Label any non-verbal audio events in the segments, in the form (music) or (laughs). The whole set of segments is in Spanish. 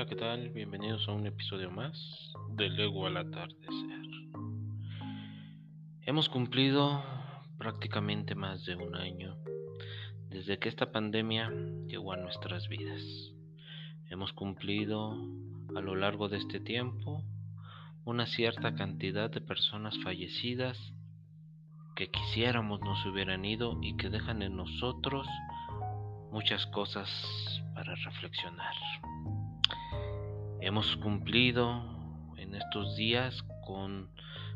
Hola, ¿qué tal? Bienvenidos a un episodio más de Lego al atardecer. Hemos cumplido prácticamente más de un año desde que esta pandemia llegó a nuestras vidas. Hemos cumplido a lo largo de este tiempo una cierta cantidad de personas fallecidas que quisiéramos no se hubieran ido y que dejan en nosotros muchas cosas para reflexionar. Hemos cumplido en estos días con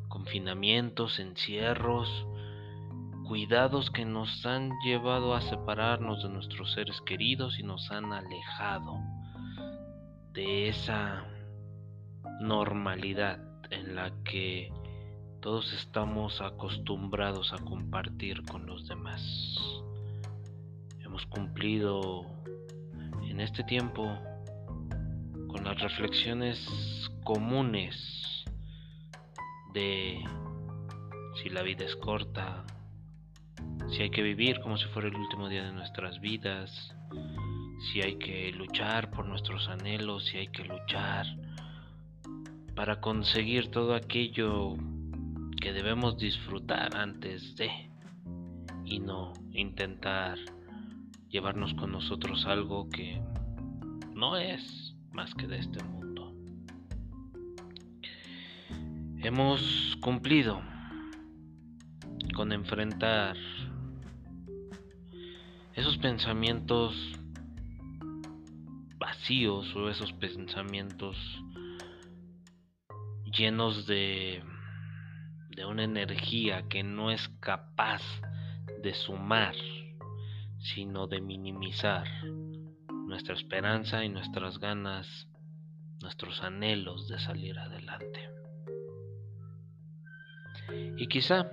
confinamientos, encierros, cuidados que nos han llevado a separarnos de nuestros seres queridos y nos han alejado de esa normalidad en la que todos estamos acostumbrados a compartir con los demás. Hemos cumplido en este tiempo con las reflexiones comunes de si la vida es corta, si hay que vivir como si fuera el último día de nuestras vidas, si hay que luchar por nuestros anhelos, si hay que luchar para conseguir todo aquello que debemos disfrutar antes de y no intentar llevarnos con nosotros algo que no es más que de este mundo. Hemos cumplido con enfrentar esos pensamientos vacíos o esos pensamientos llenos de, de una energía que no es capaz de sumar, sino de minimizar nuestra esperanza y nuestras ganas, nuestros anhelos de salir adelante. Y quizá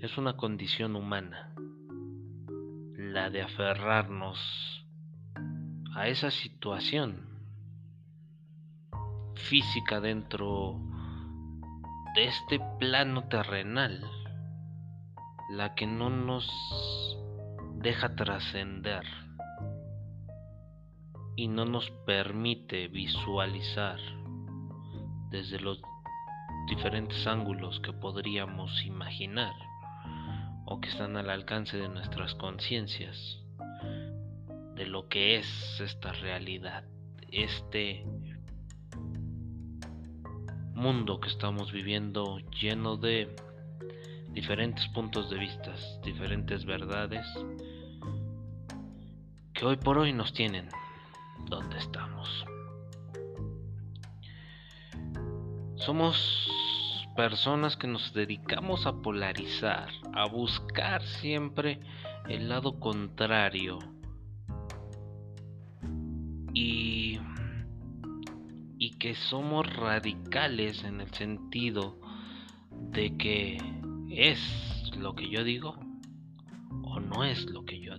es una condición humana la de aferrarnos a esa situación física dentro de este plano terrenal, la que no nos deja trascender y no nos permite visualizar desde los diferentes ángulos que podríamos imaginar o que están al alcance de nuestras conciencias de lo que es esta realidad, este mundo que estamos viviendo lleno de diferentes puntos de vista, diferentes verdades que hoy por hoy nos tienen donde estamos. Somos personas que nos dedicamos a polarizar, a buscar siempre el lado contrario. Y, y que somos radicales en el sentido de que es lo que yo digo o no es lo que yo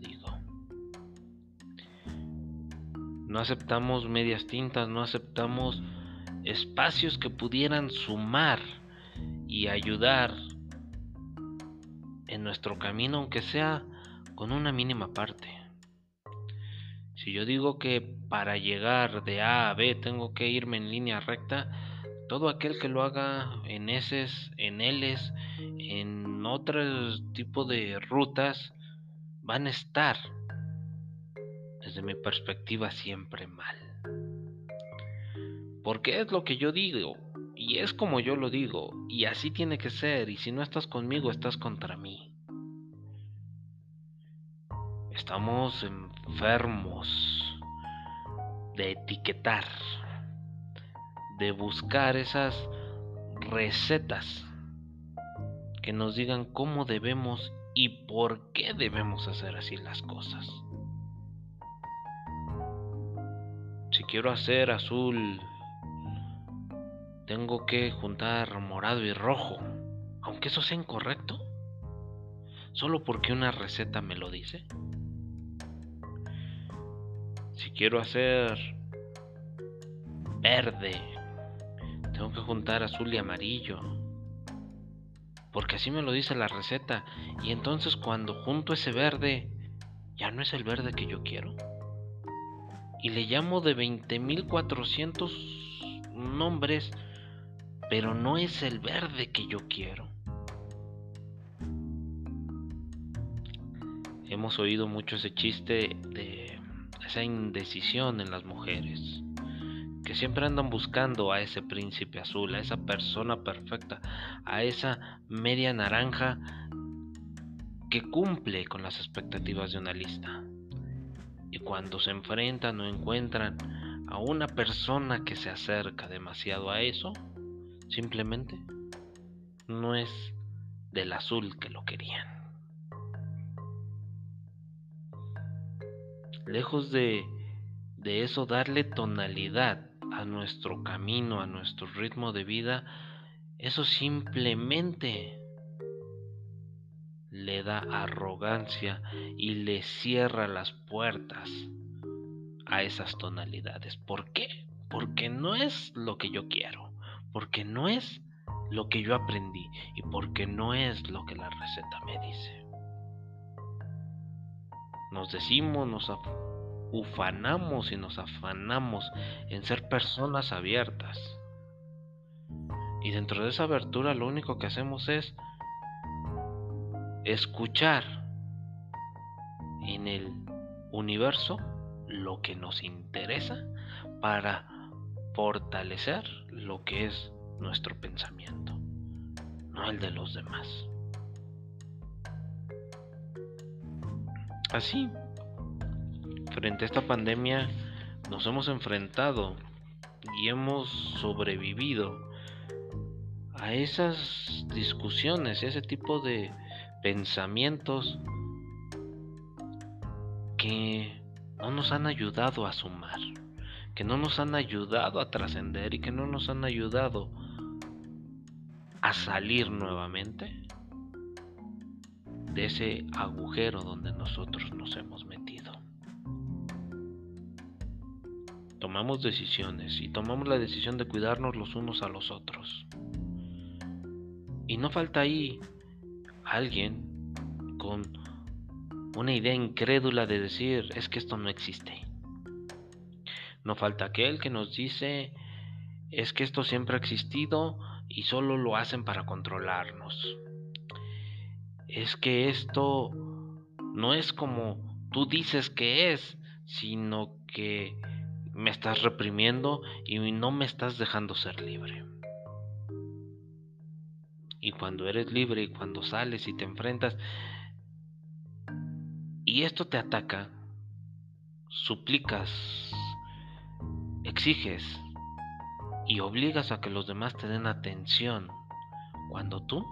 No aceptamos medias tintas, no aceptamos espacios que pudieran sumar y ayudar en nuestro camino, aunque sea con una mínima parte. Si yo digo que para llegar de A a B tengo que irme en línea recta, todo aquel que lo haga en S, en Ls, en otro tipo de rutas, van a estar desde mi perspectiva siempre mal. Porque es lo que yo digo, y es como yo lo digo, y así tiene que ser, y si no estás conmigo, estás contra mí. Estamos enfermos de etiquetar, de buscar esas recetas que nos digan cómo debemos y por qué debemos hacer así las cosas. Quiero hacer azul, tengo que juntar morado y rojo, aunque eso sea incorrecto, solo porque una receta me lo dice. Si quiero hacer verde, tengo que juntar azul y amarillo. Porque así me lo dice la receta. Y entonces cuando junto ese verde, ya no es el verde que yo quiero y le llamo de 20.400 nombres, pero no es el verde que yo quiero. Hemos oído mucho ese chiste de esa indecisión en las mujeres, que siempre andan buscando a ese príncipe azul, a esa persona perfecta, a esa media naranja que cumple con las expectativas de una lista. Y cuando se enfrentan o encuentran a una persona que se acerca demasiado a eso, simplemente no es del azul que lo querían. Lejos de, de eso darle tonalidad a nuestro camino, a nuestro ritmo de vida, eso simplemente le da arrogancia y le cierra las puertas a esas tonalidades. ¿Por qué? Porque no es lo que yo quiero, porque no es lo que yo aprendí y porque no es lo que la receta me dice. Nos decimos, nos ufanamos y nos afanamos en ser personas abiertas. Y dentro de esa abertura lo único que hacemos es escuchar en el universo lo que nos interesa para fortalecer lo que es nuestro pensamiento, no el de los demás. Así, frente a esta pandemia, nos hemos enfrentado y hemos sobrevivido a esas discusiones, ese tipo de pensamientos que no nos han ayudado a sumar, que no nos han ayudado a trascender y que no nos han ayudado a salir nuevamente de ese agujero donde nosotros nos hemos metido. Tomamos decisiones y tomamos la decisión de cuidarnos los unos a los otros. Y no falta ahí alguien con una idea incrédula de decir es que esto no existe. No falta aquel que nos dice es que esto siempre ha existido y solo lo hacen para controlarnos. Es que esto no es como tú dices que es, sino que me estás reprimiendo y no me estás dejando ser libre. Y cuando eres libre y cuando sales y te enfrentas y esto te ataca, suplicas, exiges y obligas a que los demás te den atención cuando tú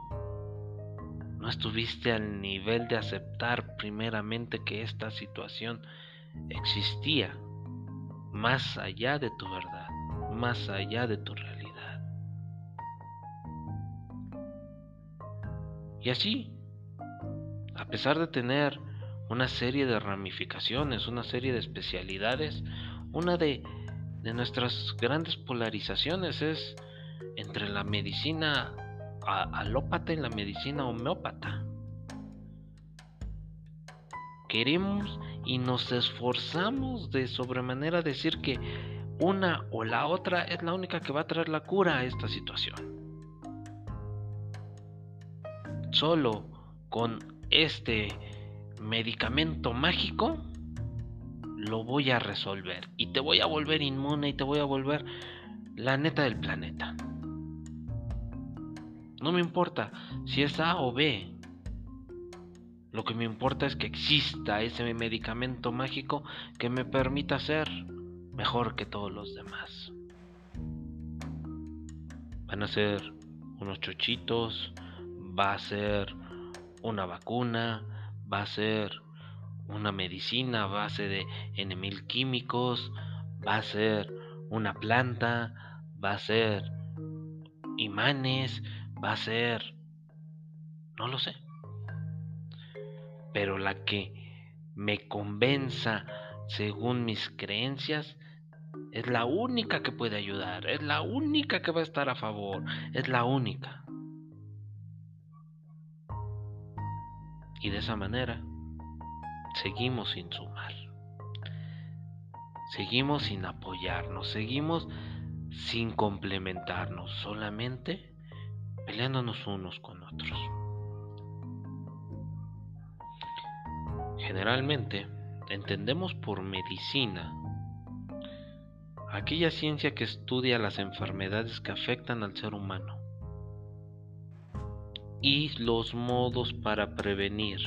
no estuviste al nivel de aceptar primeramente que esta situación existía más allá de tu verdad, más allá de tu realidad. Y así, a pesar de tener una serie de ramificaciones, una serie de especialidades, una de, nuestras grandes polarizaciones es entre la medicina alópata y la medicina homeópata. Queremos y nos esforzamos de sobremanera decir que una o la otra es la única que va a traer la cura a esta situación solo con este medicamento mágico lo voy a resolver y te voy a volver inmune y te voy a volver la neta del planeta. No me importa si es A o B. Lo que me importa es que exista ese medicamento mágico que me permita ser mejor que todos los demás. Van a ser unos chochitos, va a ser una vacuna, va a ser una medicina a base de enemil químicos, va a ser una planta, va a ser imanes, va a ser... no lo sé. Pero la que me convenza según mis creencias es la única que puede ayudar, es la única que va a estar a favor, es la única. Y de esa manera seguimos sin sumar. seguimos sin apoyarnos, seguimos sin complementarnos, solamente peleándonos unos con otros. Generalmente entendemos por medicina aquella ciencia que estudia las enfermedades que afectan al ser humano y los modos para prevenir,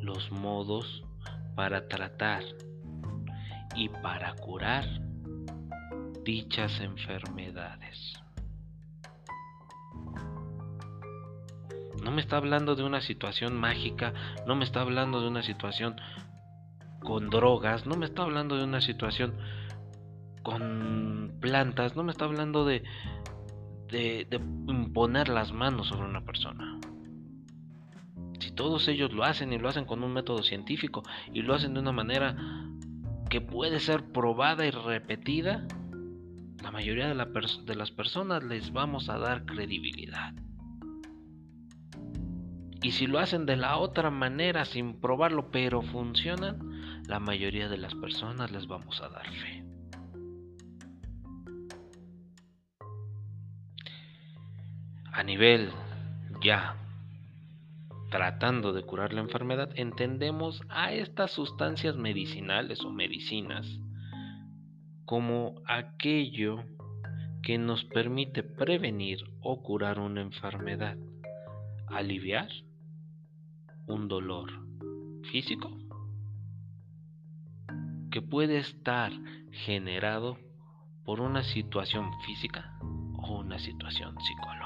los modos para tratar y para curar dichas enfermedades. No me está hablando de una situación mágica, no me está hablando de una situación con drogas, no me está hablando de una situación con plantas, no me está hablando de, de, imponer las manos sobre una persona. Si todos ellos lo hacen y lo hacen con un método científico y lo hacen de una manera que puede ser probada y repetida, la mayoría de, de las personas les vamos a dar credibilidad. Y si lo hacen de la otra manera sin probarlo, pero funcionan, la mayoría de las personas les vamos a dar fe. A nivel ya tratando de curar la enfermedad, entendemos a estas sustancias medicinales o medicinas como aquello que nos permite prevenir o curar una enfermedad, aliviar un dolor físico que puede estar generado por una situación física o una situación psicológica.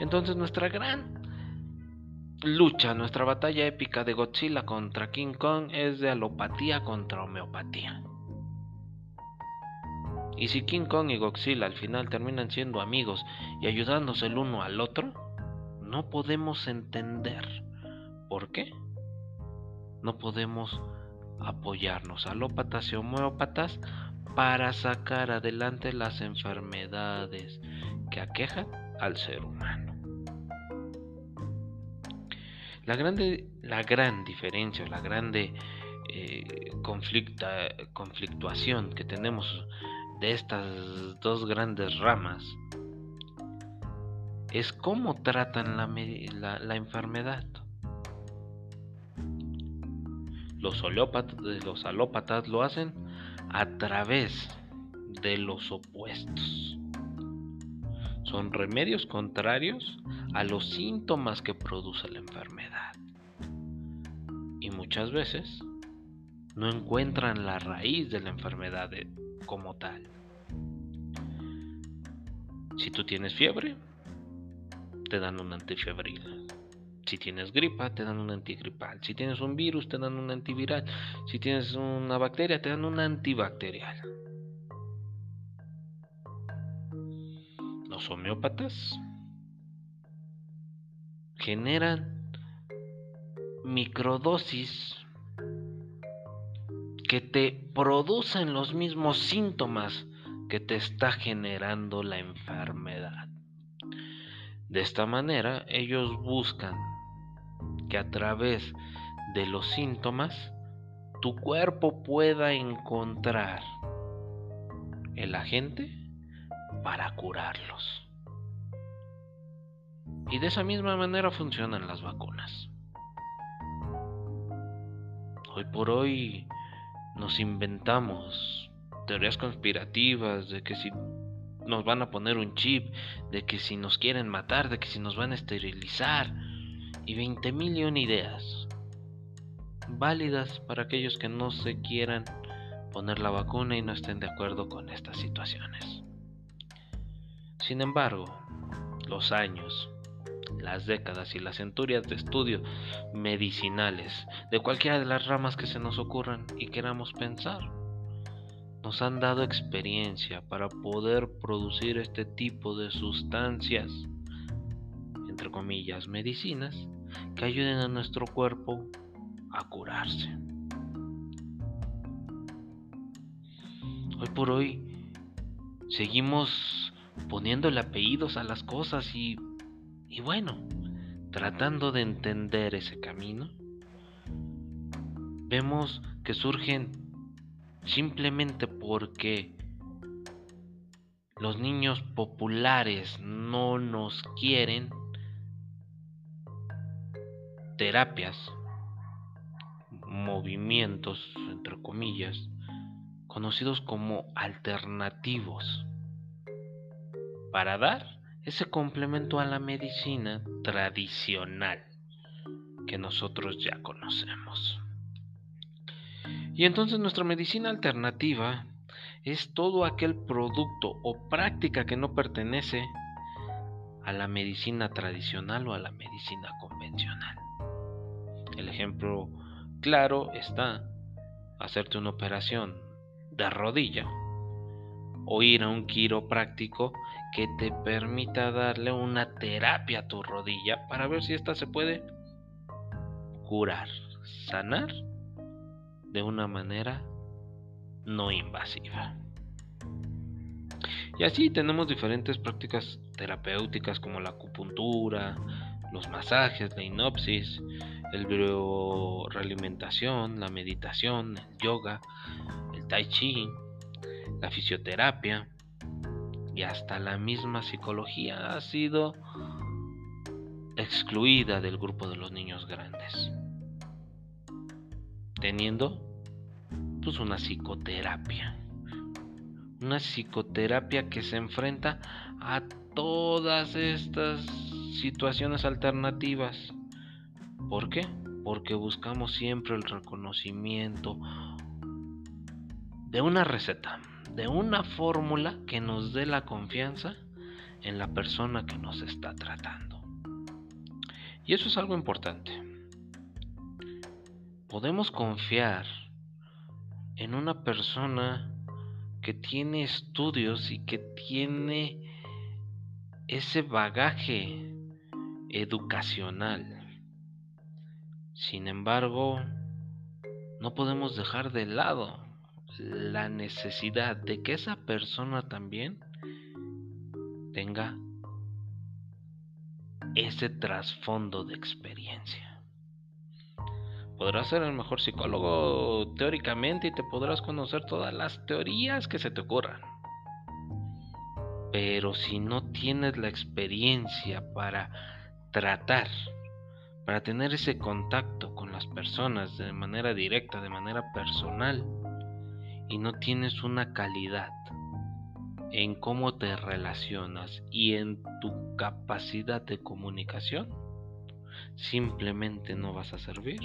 Entonces nuestra gran lucha, nuestra batalla épica de Godzilla contra King Kong es de alopatía contra homeopatía. Y si King Kong y Godzilla al final terminan siendo amigos y ayudándose el uno al otro, no podemos entender por qué. No podemos apoyarnos alópatas y homeópatas para sacar adelante las enfermedades que aquejan al ser humano. La, grande, la gran diferencia, la grande eh, conflictuación que tenemos de estas dos grandes ramas es cómo tratan la, enfermedad. Los, los alópatas lo hacen a través de los opuestos. Son remedios contrarios a los síntomas que produce la enfermedad. Y muchas veces no encuentran la raíz de la enfermedad como tal. Si tú tienes fiebre, te dan un antifebril. Si tienes gripa, te dan un antigripal. Si tienes un virus, te dan un antiviral. Si tienes una bacteria, te dan un antibacterial. Los homeópatas generan microdosis que te producen los mismos síntomas que te está generando la enfermedad. De esta manera, ellos buscan que a través de los síntomas tu cuerpo pueda encontrar el agente para curarlos. Y de esa misma manera funcionan las vacunas. Hoy por hoy nos inventamos teorías conspirativas de que si nos van a poner un chip, de que si nos quieren matar, de que si nos van a esterilizar, y 20 mil ideas válidas para aquellos que no se quieran poner la vacuna y no estén de acuerdo con estas situaciones. Sin embargo, los años, las décadas y las centurias de estudio medicinales de cualquiera de las ramas que se nos ocurran y queramos pensar. Nos han dado experiencia para poder producir este tipo de sustancias, entre comillas, medicinas, que ayuden a nuestro cuerpo a curarse. Hoy por hoy seguimos poniéndole apellidos a las cosas y y bueno, tratando de entender ese camino, vemos que surgen simplemente porque los niños populares no nos quieren terapias, movimientos, entre comillas, conocidos como alternativos, para dar ese complemento a la medicina tradicional que nosotros ya conocemos. Y entonces nuestra medicina alternativa es todo aquel producto o práctica que no pertenece a la medicina tradicional o a la medicina convencional. El ejemplo claro está hacerte una operación de rodilla o ir a un quiropráctico que te permita darle una terapia a tu rodilla para ver si ésta se puede curar, sanar de una manera no invasiva. Y así tenemos diferentes prácticas terapéuticas como la acupuntura, los masajes, la hinopsis, el realimentación, la meditación, el yoga, el tai chi, la fisioterapia y hasta la misma psicología ha sido excluida del grupo de los niños grandes, teniendo pues una psicoterapia. Una psicoterapia que se enfrenta a todas estas situaciones alternativas. ¿Por qué? Porque buscamos siempre el reconocimiento de una receta, de una fórmula que nos dé la confianza en la persona que nos está tratando. Y eso es algo importante. Podemos confiar en una persona que tiene estudios y que tiene ese bagaje educacional. Sin embargo, no podemos dejar de lado la necesidad de que esa persona también tenga ese trasfondo de experiencia. Podrás ser el mejor psicólogo teóricamente y te podrás conocer todas las teorías que se te ocurran. Pero si no tienes la experiencia para tratar, para tener ese contacto con las personas de manera directa, de manera personal, y no tienes una calidad en cómo te relacionas y en tu capacidad de comunicación, simplemente no vas a servir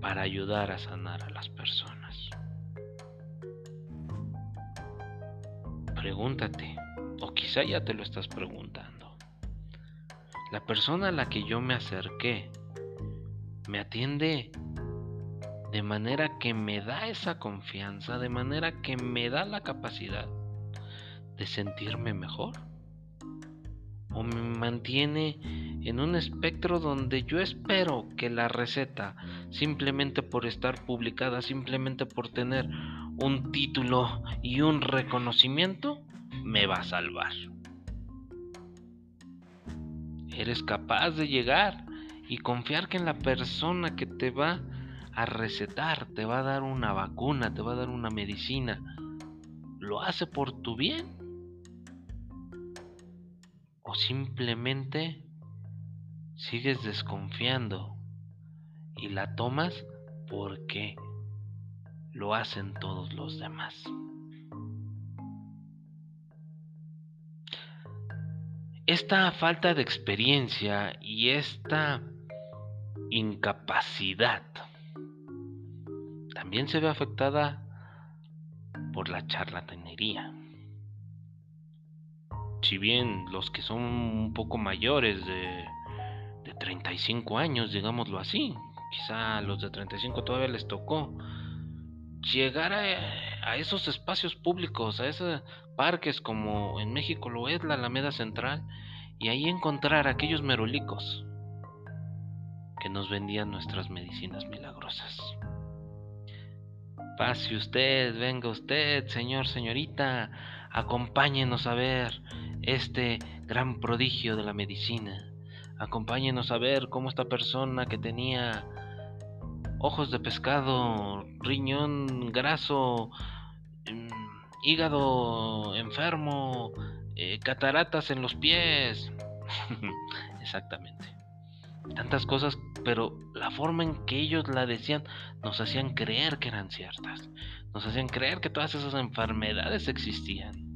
para ayudar a sanar a las personas. Pregúntate, o quizá ya te lo estás preguntando. La persona a la que yo me acerqué me atiende de manera que me da esa confianza, de manera que me da la capacidad de sentirme mejor. O me mantiene en un espectro donde yo espero que la receta, simplemente por estar publicada, simplemente por tener un título y un reconocimiento, me va a salvar. Eres capaz de llegar y confiar que en la persona que te va a recetar, te va a dar una vacuna, te va a dar una medicina, lo hace por tu bien. O simplemente sigues desconfiando y la tomas porque lo hacen todos los demás. Esta falta de experiencia y esta incapacidad también se ve afectada por la charlatanería. Si bien los que son un poco mayores de, de 35 años, digámoslo así, quizá a los de 35 todavía les tocó llegar a, a, esos espacios públicos, a esos parques como en México lo es la Alameda Central, y ahí encontrar aquellos merolicos que nos vendían nuestras medicinas milagrosas. Pase usted, venga usted, señor, señorita, acompáñenos a ver este gran prodigio de la medicina. Acompáñenos a ver cómo esta persona que tenía ojos de pescado, riñón graso, mm, hígado enfermo, eh, cataratas en los pies. (laughs) Exactamente. Tantas cosas, pero la forma en que ellos la decían nos hacían creer que eran ciertas. Nos hacían creer que todas esas enfermedades existían.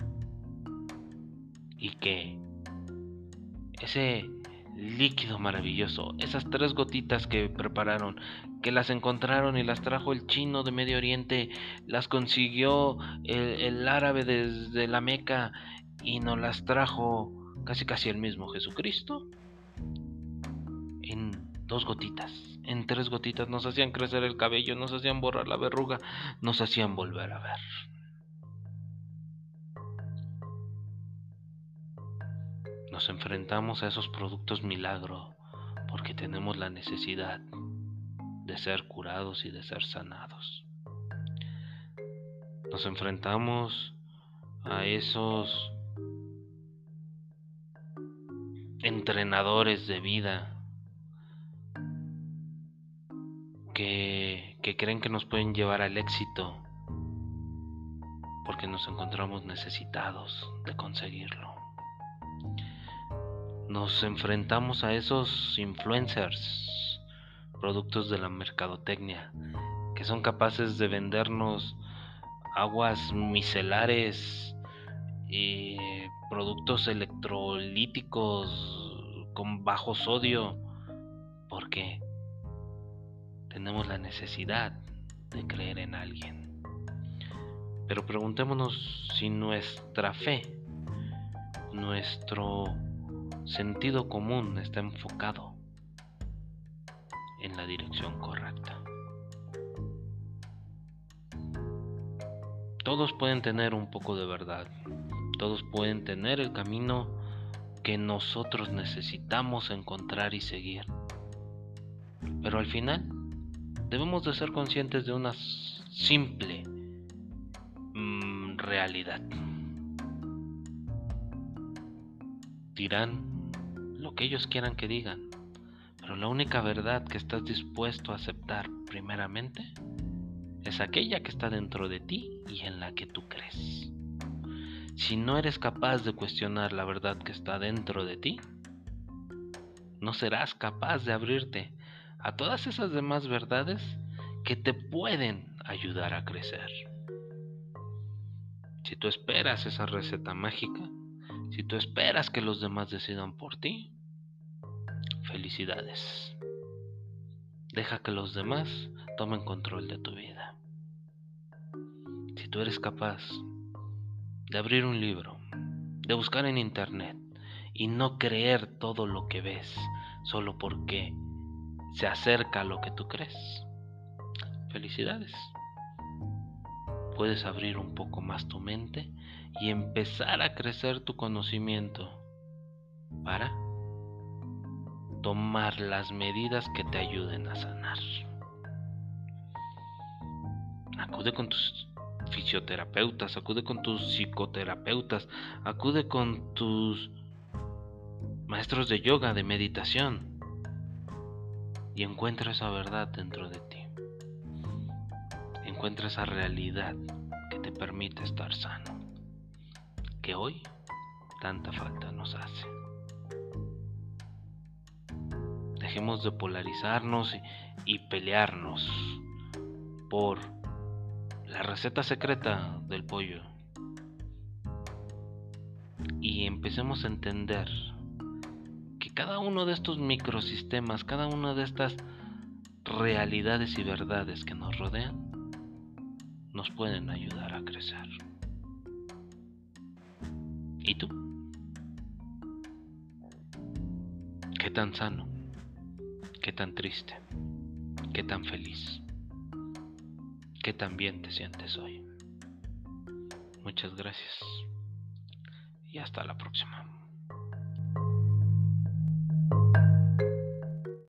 Y que ese líquido maravilloso, esas tres gotitas que prepararon, que las encontraron y las trajo el chino de Medio Oriente, las consiguió el, árabe desde la Meca y nos las trajo casi casi el mismo Jesucristo, en dos gotitas, en tres gotitas nos hacían crecer el cabello, nos hacían borrar la verruga, nos hacían volver a ver. Nos enfrentamos a esos productos milagro porque tenemos la necesidad de ser curados y de ser sanados. Nos enfrentamos a esos entrenadores de vida que, que, creen que nos pueden llevar al éxito porque nos encontramos necesitados de conseguirlo nos enfrentamos a esos influencers, productos de la mercadotecnia, que son capaces de vendernos aguas micelares y productos electrolíticos con bajo sodio, porque tenemos la necesidad de creer en alguien. Pero preguntémonos si nuestra fe, nuestro sentido común está enfocado en la dirección correcta. Todos pueden tener un poco de verdad, todos pueden tener el camino que nosotros necesitamos encontrar y seguir. Pero al final debemos de ser conscientes de una simple mm, realidad. Dirán lo que ellos quieran que digan, pero la única verdad que estás dispuesto a aceptar primeramente es aquella que está dentro de ti y en la que tú crees. Si no eres capaz de cuestionar la verdad que está dentro de ti, no serás capaz de abrirte a todas esas demás verdades que te pueden ayudar a crecer. Si tú esperas esa receta mágica, si tú esperas que los demás decidan por ti, felicidades. Deja que los demás tomen control de tu vida. Si tú eres capaz de abrir un libro, de buscar en internet y no creer todo lo que ves solo porque se acerca a lo que tú crees, felicidades. Puedes abrir un poco más tu mente y empezar a crecer tu conocimiento para tomar las medidas que te ayuden a sanar. Acude con tus fisioterapeutas, acude con tus psicoterapeutas, acude con tus maestros de yoga, de meditación y encuentra esa verdad dentro de ti. Encuentra esa realidad que te permite estar sano que hoy tanta falta nos hace. Dejemos de polarizarnos y, pelearnos por la receta secreta del pollo. Y empecemos a entender que cada uno de estos microsistemas, cada una de estas realidades y verdades que nos rodean, nos pueden ayudar a crecer. ¿Qué tan sano? ¿Qué tan triste? ¿Qué tan feliz? ¿Qué tan bien te sientes hoy? Muchas gracias y hasta la próxima.